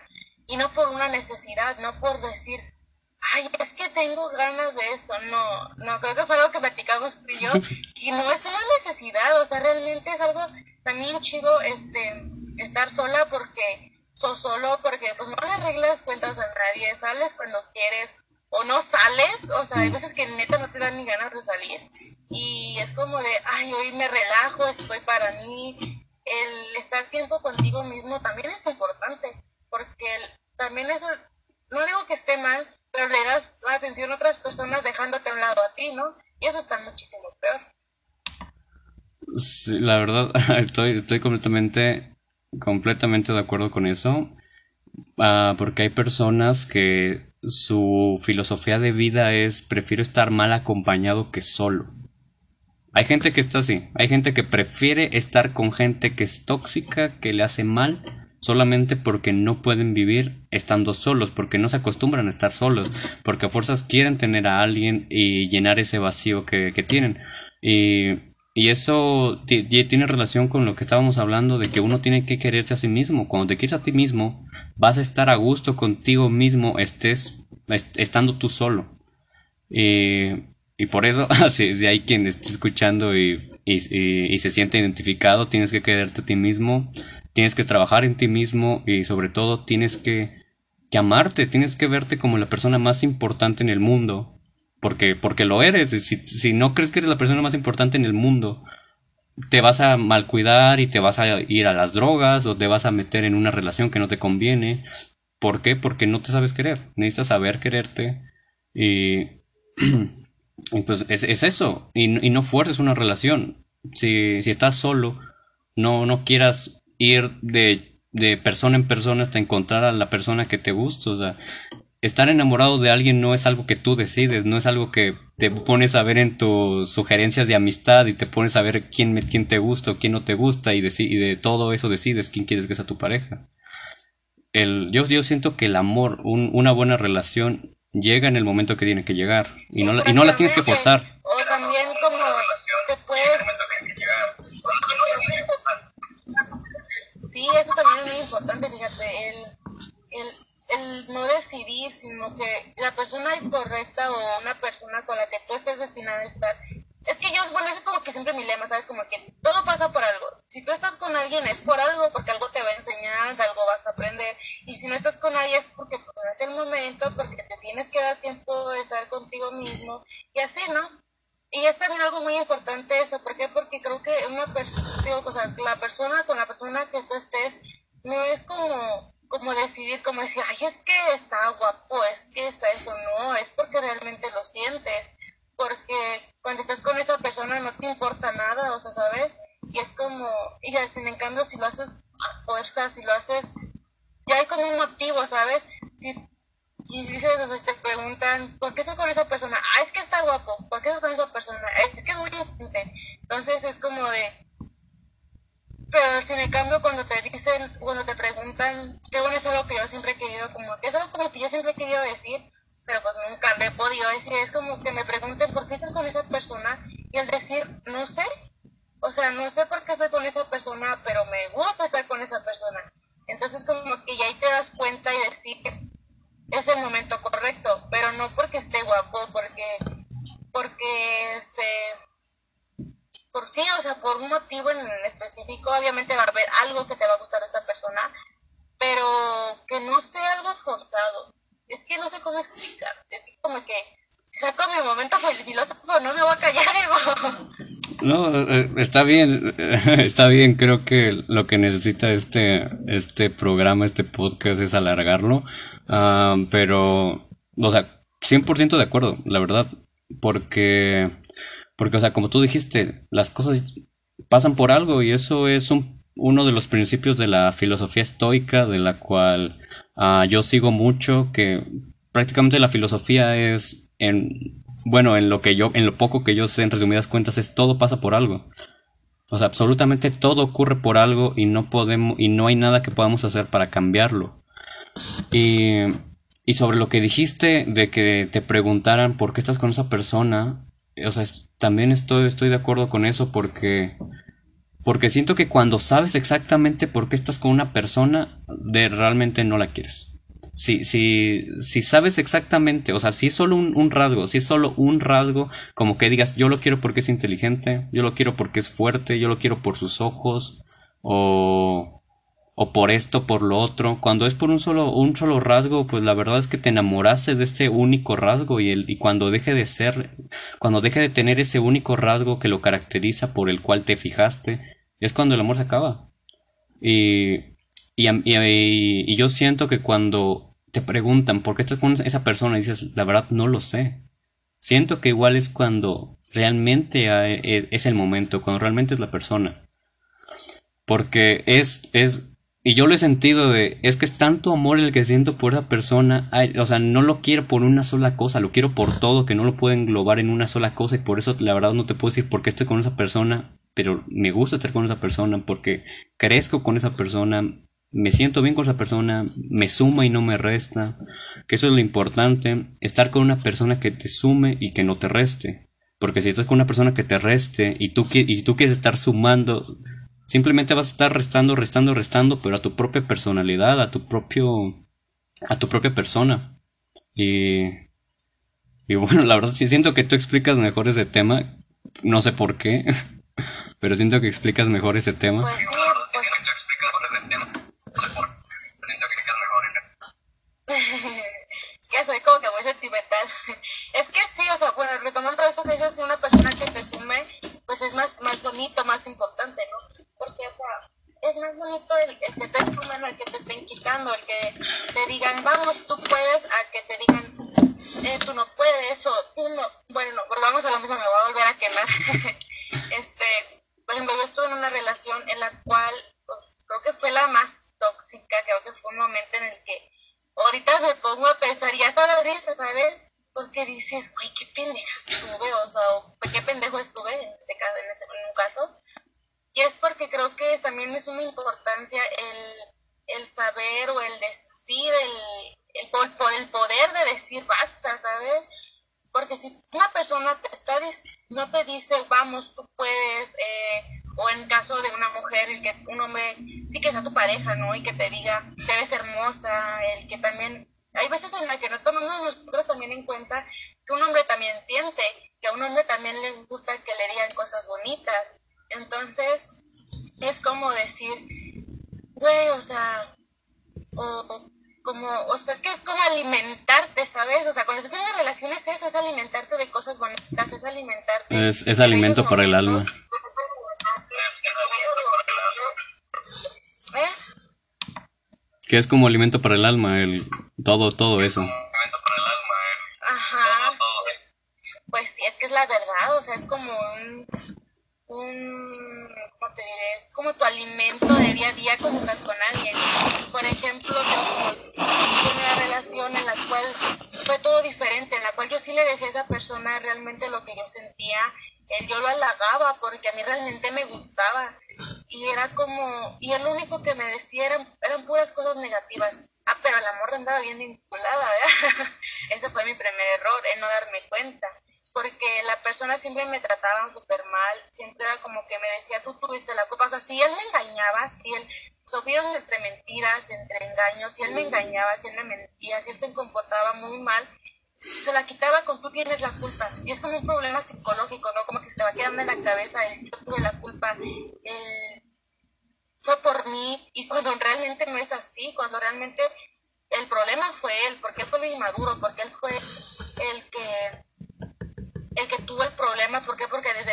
una necesidad, no por decir, ay, es que tengo ganas de esto. No, no, creo que fue algo que platicamos tú y yo. Y no es una necesidad, o sea, realmente es algo también chido este, estar sola porque sos solo, porque pues no le arreglas cuentas a nadie, sales cuando quieres o no sales, o sea, hay veces que neta no te dan ni ganas de salir. Y es como de, ay, hoy me relajo, estoy para mí. El estar tiempo contigo mismo también es importante, porque también eso, no digo que esté mal, pero le das atención a otras personas dejándote a un lado a ti, ¿no? Y eso está muchísimo peor. La verdad, estoy, estoy completamente, completamente de acuerdo con eso. Uh, porque hay personas que su filosofía de vida es prefiero estar mal acompañado que solo. Hay gente que está así, hay gente que prefiere estar con gente que es tóxica, que le hace mal, solamente porque no pueden vivir estando solos, porque no se acostumbran a estar solos, porque a fuerzas quieren tener a alguien y llenar ese vacío que, que tienen. Y, y eso tiene relación con lo que estábamos hablando de que uno tiene que quererse a sí mismo. Cuando te quieres a ti mismo, vas a estar a gusto contigo mismo, estés estando tú solo. Y, por eso, si, hay quien esté escuchando y, y, y, se siente identificado, tienes que quererte a ti mismo, tienes que trabajar en ti mismo y sobre todo tienes que, que amarte, tienes que verte como la persona más importante en el mundo. Porque, porque lo eres. Si, si no crees que eres la persona más importante en el mundo, te vas a malcuidar y te vas a ir a las drogas o te vas a meter en una relación que no te conviene. ¿Por qué? Porque no te sabes querer. Necesitas saber quererte. Y, pues es, es eso. Y, y, no fuerces una relación. Si, si estás solo, no, no quieras ir de, de persona en persona hasta encontrar a la persona que te gusta. O sea, estar enamorado de alguien no es algo que tú decides, no es algo que te pones a ver en tus sugerencias de amistad y te pones a ver quién, quién te gusta o quién no te gusta y de, y de todo eso decides quién quieres que sea tu pareja. El, yo, yo siento que el amor, un, una buena relación, llega en el momento que tiene que llegar y no, y no la tienes que forzar. O también como te puedes Sí, eso también es muy importante, fíjate, el, el, el no decidir, sino que la persona correcta o una persona con la que tú estés destinada a estar. Es que yo, bueno, es como que siempre mi lema, ¿sabes? Como que todo pasa por algo. Si tú estás con alguien es por algo, porque algo te va a enseñar, algo vas a aprender. Y si no estás con nadie es porque pues, no es el momento, porque te tienes que dar tiempo de estar contigo mismo. Y así, ¿no? Y es también algo muy importante eso, ¿por qué? Porque creo que una persona, o sea, la persona con la persona que tú estés, no es como, como decidir, como decir, ay, es que está guapo, es que está esto, no, es porque realmente lo sientes, porque cuando estás con esa persona no te importa nada, o sea, ¿sabes? Y es como, y sin en cambio si lo haces a fuerza, si lo haces, ya hay como un motivo, ¿sabes? Si y dices, o te preguntan, ¿por qué estás con esa persona? Ah, es que está guapo. ¿Por qué estás con esa persona? Es que es muy. Entonces es como de... Pero sin en cambio cuando te dicen, cuando te preguntan, que bueno, es algo que yo siempre he querido, como que es algo como que yo siempre he querido decir, pero pues nunca me he podido decir, es como que me pregunten por qué estás con esa persona y el decir, no sé, o sea, no sé por qué estoy con esa persona, pero me gusta estar con esa persona. Entonces como que ya ahí te das cuenta y decir, es el momento correcto, pero no porque esté guapo, porque, porque este, por sí, o sea, por un motivo en específico, obviamente va a haber algo que te va a gustar de esa persona, pero que no sea algo forzado. Es que no sé cómo explicar, es como que saco mi momento filósofo no me voy a callar, digo. No, eh, está bien, está bien, creo que lo que necesita este, este programa, este podcast es alargarlo, ah, pero, o sea, 100% de acuerdo, la verdad, porque, porque, o sea, como tú dijiste, las cosas pasan por algo y eso es un, uno de los principios de la filosofía estoica, de la cual ah, yo sigo mucho, que prácticamente la filosofía es en bueno, en lo que yo, en lo poco que yo sé, en resumidas cuentas, es todo pasa por algo. O sea, absolutamente todo ocurre por algo y no podemos, y no hay nada que podamos hacer para cambiarlo. Y, y sobre lo que dijiste de que te preguntaran por qué estás con esa persona, o sea, también estoy, estoy de acuerdo con eso porque, porque siento que cuando sabes exactamente por qué estás con una persona, de realmente no la quieres. Si, si, si sabes exactamente, o sea, si es solo un, rasgo, si es solo un rasgo, como que digas, yo lo quiero porque es inteligente, yo lo quiero porque es fuerte, yo lo quiero por sus ojos, o, o por esto, por lo otro. Cuando es por un solo, un solo rasgo, pues la verdad es que te enamoraste de este único rasgo y, el, y cuando deje de ser, cuando deje de tener ese único rasgo que lo caracteriza por el cual te fijaste, es cuando el amor se acaba. Y y, y, yo siento que cuando te preguntan por qué estás con esa persona y dices, la verdad no lo sé. Siento que igual es cuando realmente e, es el momento, cuando realmente es la persona. Porque es, es, y yo lo he sentido de, es que es tanto amor el que siento por esa persona, o sea, no lo quiero por una sola cosa, lo quiero por todo, que no lo puedo englobar en una sola cosa y por eso la verdad no te puedo decir por qué estoy con esa persona, pero me gusta estar con esa persona porque crezco con esa persona, me siento bien con esa persona, me suma y no me resta, que eso es lo importante, estar con una persona que te sume y que no te reste, porque si estás con una persona que te reste y tú, y tú quieres estar sumando, simplemente vas a estar restando, restando, restando, pero a tu propia personalidad, a tu propio, a tu propia persona. Y, y bueno, la verdad sí siento que tú explicas mejor ese tema, no sé por qué, pero siento que explicas mejor ese tema. Pues es que sí, o sea, bueno, retomando eso que dices, si una persona que te sume, pues es más, más bonito, más importante, ¿no? Porque, o sea, es más bonito el, que te sumen, el que te estén quitando, el que te digan, vamos, tú puedes, a que te digan, eh, tú no puedes, o tú no, bueno, volvamos a lo mismo, me voy a volver a quemar. este, por ejemplo, yo estuve en una relación en la cual, pues, creo que fue la más tóxica, creo que fue un momento en el que ahorita me pongo a pensar, y ya está la risa, ¿sabes? Porque dices, güey, qué pendeja estuve, o sea, qué pendejo estuve en este caso, en, ese, en un caso. Y es porque creo que también es una importancia el, el saber o el decir, el, el, poder de decir basta, ¿sabes? Porque si una persona te está no te dice, vamos, tú puedes, eh, o en caso de una mujer, el que un hombre, sí que sea tu pareja, ¿no? Y que te diga, te ves hermosa, el que también, hay veces en las que no tomamos nosotros también en cuenta que un hombre también siente, que a un hombre también le gusta que le digan cosas bonitas. Entonces, es como decir, güey, o sea, o como, o sea, es que es como alimentarte, ¿sabes? O sea, cuando estás en una relación es eso, es alimentarte de cosas bonitas, es alimentarte. Es, es alimento para el alma. ¿Eh? Que es como alimento para el alma, el todo, todo eso. Ajá. Pues sí, es que es la verdad, o sea, es como un, un ¿cómo te diré? Es como tu alimento de día a día cuando estás con alguien. Por ejemplo, tengo una relación en la cual fue todo diferente, en la cual yo sí le decía a esa persona realmente lo que yo sentía él yo lo halagaba porque a mí realmente me gustaba y era como, y el único que me decía eran, eran puras cosas negativas. Ah, pero el amor andaba bien vinculada, ¿verdad? Ese fue mi primer error, en no darme cuenta. Porque la persona siempre me trataba súper mal, siempre era como que me decía, tú tuviste la culpa. O sea, si él me engañaba, si él, sufrieron entre mentiras, entre engaños, si él me engañaba, si él me mentía, si él se comportaba muy mal, se la quitaba con tú tienes la culpa. Y es como un problema psicológico, ¿no? Como que se te va quedando en la cabeza el yo tuve la culpa, fue por mí. Y cuando realmente no es así, cuando realmente el problema fue él, porque él fue lo inmaduro, porque él fue el que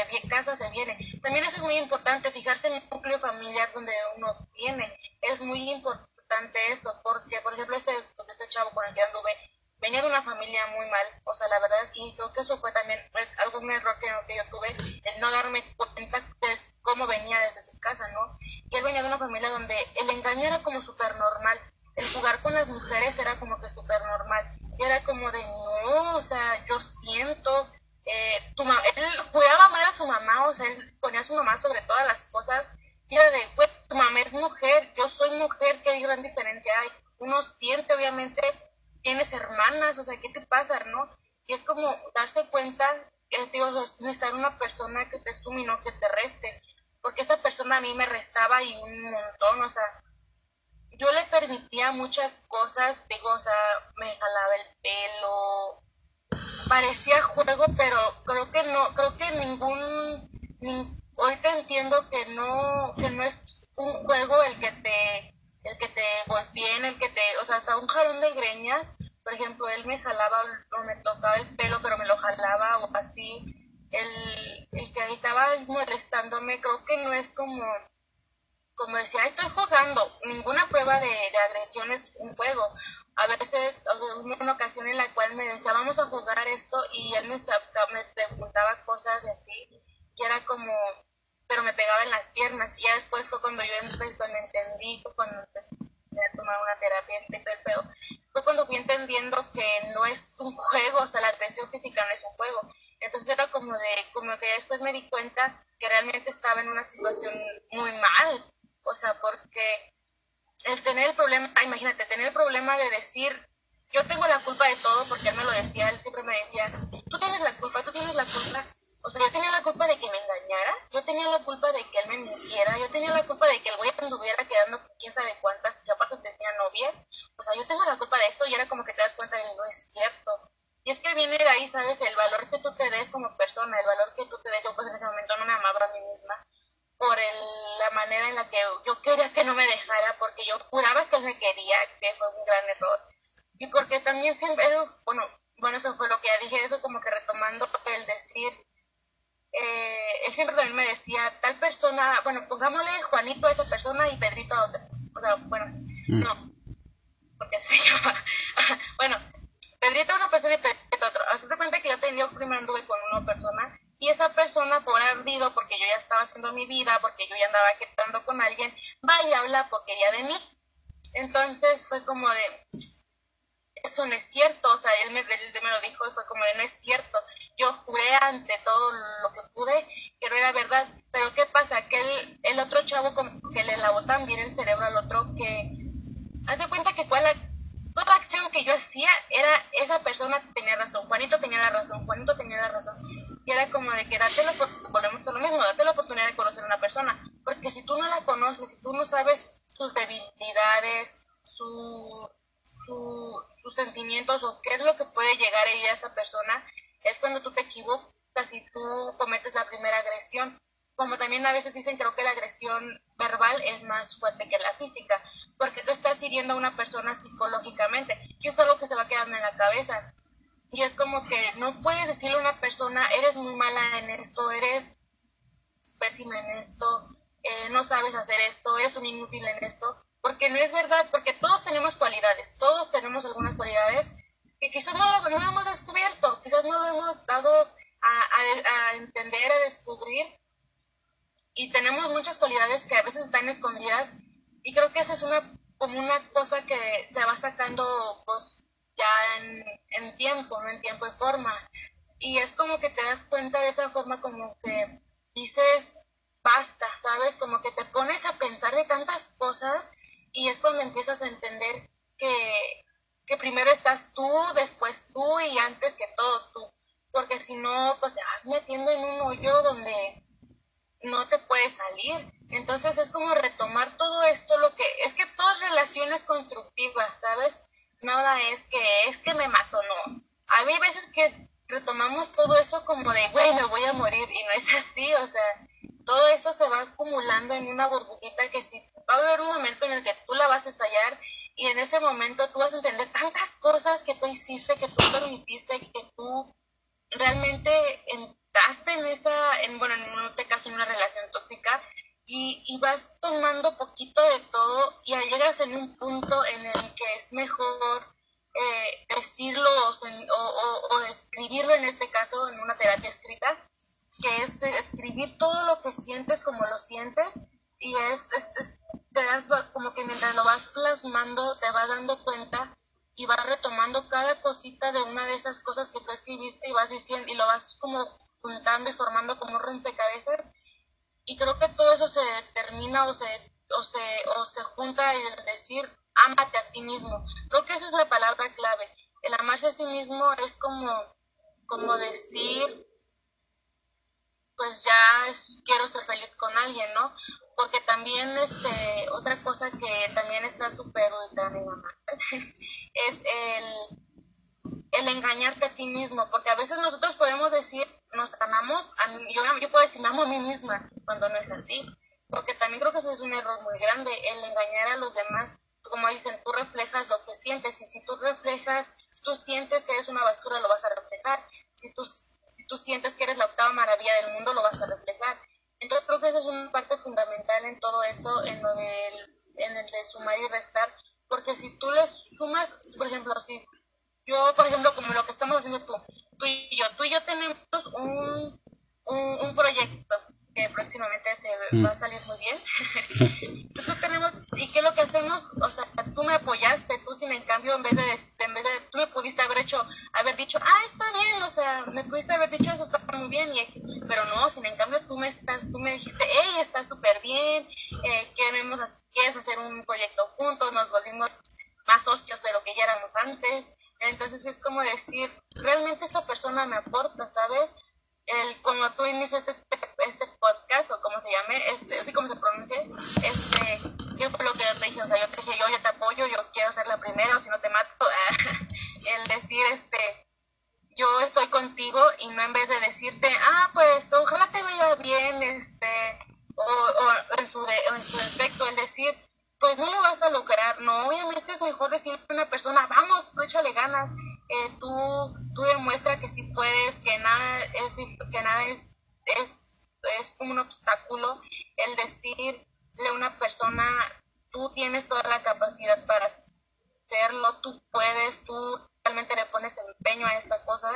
de casa se viene. También eso es muy importante, fijarse en el núcleo familiar donde uno viene. Es muy importante eso, porque, por ejemplo, ese, pues ese chavo con el que anduve venía de una familia muy mal, o sea, la verdad, y creo que eso fue también algún error que, que yo tuve, dado a, entender, a descubrir y tenemos muchas cualidades que a veces están escondidas y creo que esa es una como una cosa que se va sacando pues ya en, en tiempo, en tiempo de forma. Y es como que te das cuenta de esa forma como que dices, basta, ¿sabes? Como que te pones a pensar de tantas cosas y es cuando empiezas a entender que, que primero estás tú, después tú y antes que todo tú porque si no, pues te vas metiendo en un hoyo donde no te puedes salir. Entonces es como retomar todo esto, lo que es que todas relaciones constructivas, ¿sabes? Nada es que es que me mato, no. Hay veces que retomamos todo eso como de, güey, me voy a morir y no es así, o sea, todo eso se va acumulando en una burbujita que sí va a haber un momento en el que tú la vas a estallar y en ese momento tú vas a entender tantas cosas que tú hiciste, que tú permitiste, que tú realmente entraste en esa, en, bueno, en este caso en una relación tóxica y, y, vas tomando poquito de todo y llegas en un punto en el que es mejor eh, decirlo o, o, o, escribirlo en este caso en una terapia escrita, que es escribir todo lo que sientes como lo sientes y es, es, es te das como que mientras lo vas plasmando te vas dando cuenta y vas retomando cada cosita de una de esas cosas que tú escribiste y vas diciendo y lo vas como juntando y formando como rompecabezas y creo que todo eso se termina o se, o se, o se junta en decir, ámate a ti mismo. Creo que esa es la palabra clave. El amarse a sí mismo es como, como decir, pues ya quiero ser feliz con alguien, ¿no? Porque también, este, otra cosa que también está súper es el el engañarte a ti mismo, porque a veces nosotros podemos decir, nos amamos, yo, yo puedo decir, amo a mí misma, cuando no es así, porque también creo que eso es un error muy grande, el engañar a los demás, como dicen, tú reflejas lo que sientes, y si tú reflejas, si tú sientes que eres una basura, lo vas a reflejar, si tú, si tú sientes que eres la octava maravilla del mundo, lo vas a reflejar. Entonces creo que esa es una parte fundamental en todo eso, en lo del, en el de sumar y restar, porque si tú le sumas, por ejemplo, si yo, por ejemplo, como lo que estamos haciendo tú, tú y yo, tú y yo tenemos un, un, proyecto que próximamente se mm. va a salir muy bien. tú, tenemos, ¿Y qué es lo que hacemos? O sea, tú me apoyaste, tú sin en cambio, en vez de, en vez de, tú me pudiste haber hecho, haber dicho, ah, está bien, o sea, me pudiste haber dicho eso, está muy bien, y, pero no, sin en cambio tú me estás, tú me dijiste, hey, está súper bien, eh, queremos, quieres hacer un proyecto juntos, nos volvimos más socios de lo que ya éramos antes, entonces es como decir, realmente esta persona me aporta, ¿sabes? El, como tú inicias este, este podcast, o como se llame, este, así como se pronuncia, este, ¿qué fue lo que yo te dije? O sea, yo te dije, yo ya te apoyo, yo quiero ser la primera, o si no te mato. el decir, este, yo estoy contigo, y no en vez de decirte, ah, pues ojalá te vaya bien, este, o, en, su en su defecto, el decir, pues no lo vas a lograr, no, obviamente es mejor decirle a una persona, vamos, tú échale ganas, eh, tú, tú demuestra que sí puedes, que nada es, que nada es, es un obstáculo, el decirle a una persona, tú tienes toda la capacidad para hacerlo, tú puedes, tú realmente le pones empeño a esta cosa,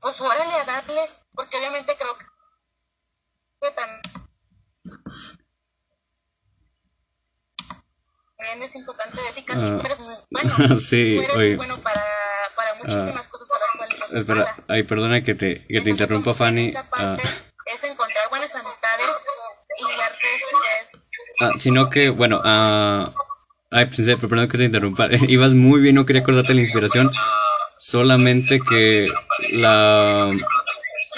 pues órale a darle, porque obviamente creo que también también es importante de ti, casi uh, eres muy bueno. sí, eres oye, muy bueno para, para muchísimas uh, cosas para Espera, ay, perdona que te, que Entonces, te interrumpa, Fanny. Esa parte es encontrar buenas amistades y darte es... Ah, sino que, bueno, uh, ay, pues, perdón que te interrumpa. Ibas muy bien, no quería acordarte la inspiración. Solamente que la,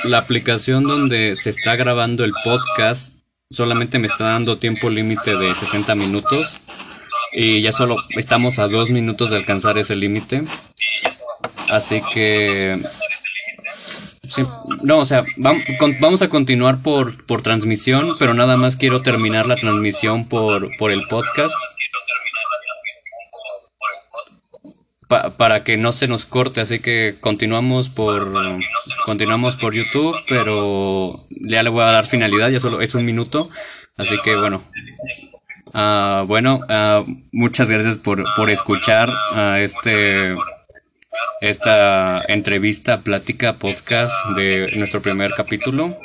la aplicación donde se está grabando el podcast solamente me está dando tiempo límite de 60 minutos y ya solo estamos a dos minutos de alcanzar ese límite. Así que... no, o sea, vamos, a continuar por, por transmisión, pero nada más quiero terminar la transmisión por, por el podcast. para que no se nos corte, así que continuamos por continuamos por YouTube, pero ya le voy a dar finalidad, ya solo es un minuto, así que bueno, Uh, bueno, uh, muchas gracias por, por escuchar uh, este esta entrevista, plática, podcast de nuestro primer capítulo.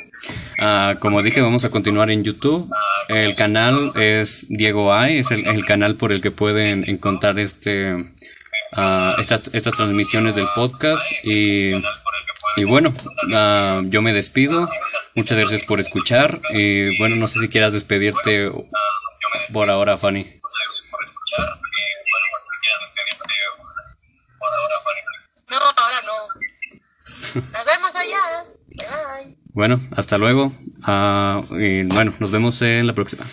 como dije, vamos a continuar en YouTube. El canal es Diego Ay, es el, canal por el que pueden encontrar este estas, estas transmisiones del podcast. Y, y bueno, yo me despido. Muchas gracias por escuchar. Y bueno, no sé si quieras despedirte por ahora, Fanny. No, ahora no. Nos vemos allá. Bye. Bueno, hasta luego. Uh, y bueno, nos vemos en la próxima.